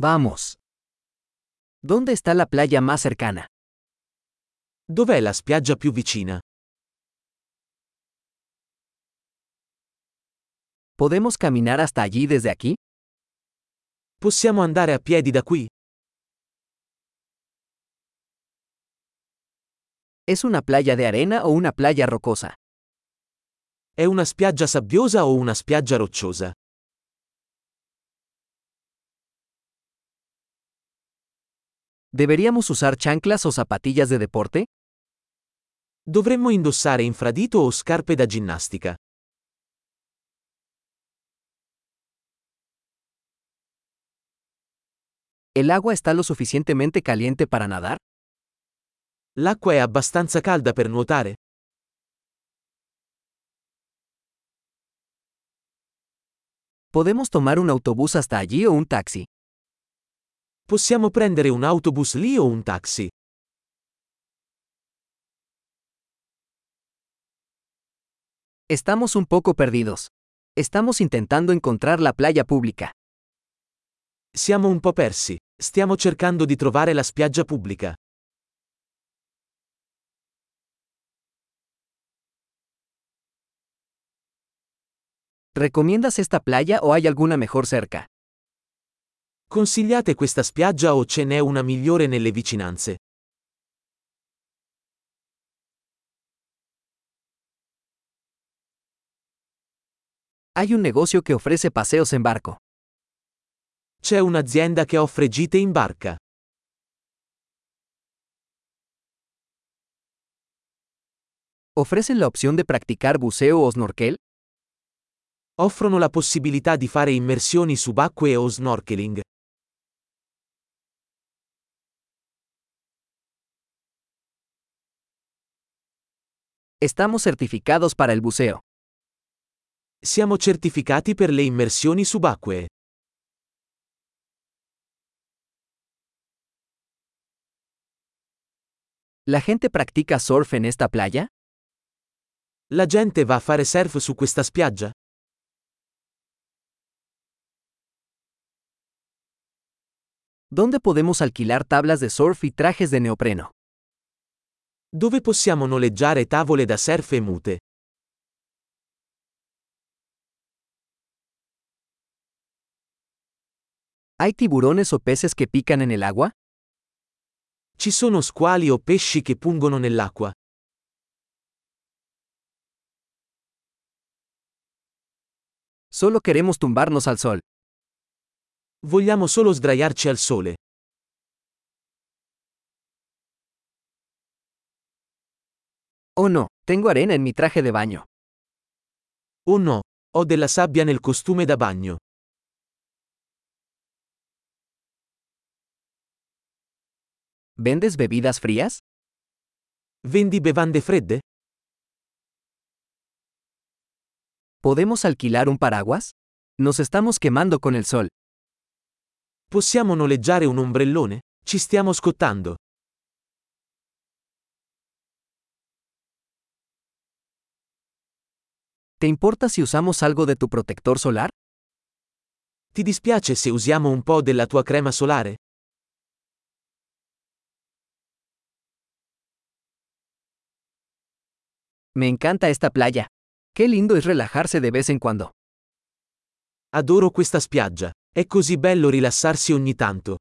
Vamos. ¿Dónde está la playa más cercana? Dov'è la spiaggia più vicina? ¿Podemos caminar hasta allí desde aquí? Possiamo andare a piedi da qui? ¿Es una playa de arena o una playa rocosa? È una spiaggia sabbiosa o una spiaggia rocciosa? ¿Deberíamos usar chanclas o zapatillas de deporte? Dovremmo indossare infradito o scarpe da ginnastica? ¿El agua está lo suficientemente caliente para nadar? L'acqua è abbastanza calda per nuotare? ¿Podemos tomar un autobús hasta allí o un taxi? Possiamo prendere un autobus lì o un taxi? Estamos un poco perdidos. Estamos intentando encontrar la playa pública. Siamo un po' persi. Stiamo cercando di trovare la spiaggia pubblica. ¿Recomiendas esta playa o hay alguna mejor cerca? Consigliate questa spiaggia o ce n'è una migliore nelle vicinanze? Hay un negocio que ofrece paseos en barco. C'è un'azienda che offre gite in barca. ¿Ofrecen la opción de practicar buceo o snorkel? Offrono la possibilità di fare immersioni subacquee o snorkeling. Estamos certificados para el buceo. Siamo certificati per le immersioni subacquee. ¿La gente practica surf en esta playa? La gente va a fare surf su questa spiaggia? ¿Dónde podemos alquilar tablas de surf y trajes de neopreno? Dove possiamo noleggiare tavole da surf e mute? ¿Hay tiburones o peces que pican en el agua? Ci sono squali o pesci che pungono nell'acqua? Solo queremos tumbarnos al sol. Vogliamo solo sdraiarci al sole. Oh no, tengo arena en mi traje de baño. Oh no, ho della sabbia nel costume da bagno. ¿Vendes bebidas frías? Vendi bevande fredde? ¿Podemos alquilar un paraguas? Nos estamos quemando con el sol. Possiamo noleggiare un ombrellone? Ci stiamo scottando. ¿Te importa si usamos algo de tu protector solar? Ti dispiace se usiamo un po' della tua crema solare? Me encanta esta playa. Qué lindo es relajarse de vez en cuando. Adoro questa spiaggia. È così bello rilassarsi ogni tanto.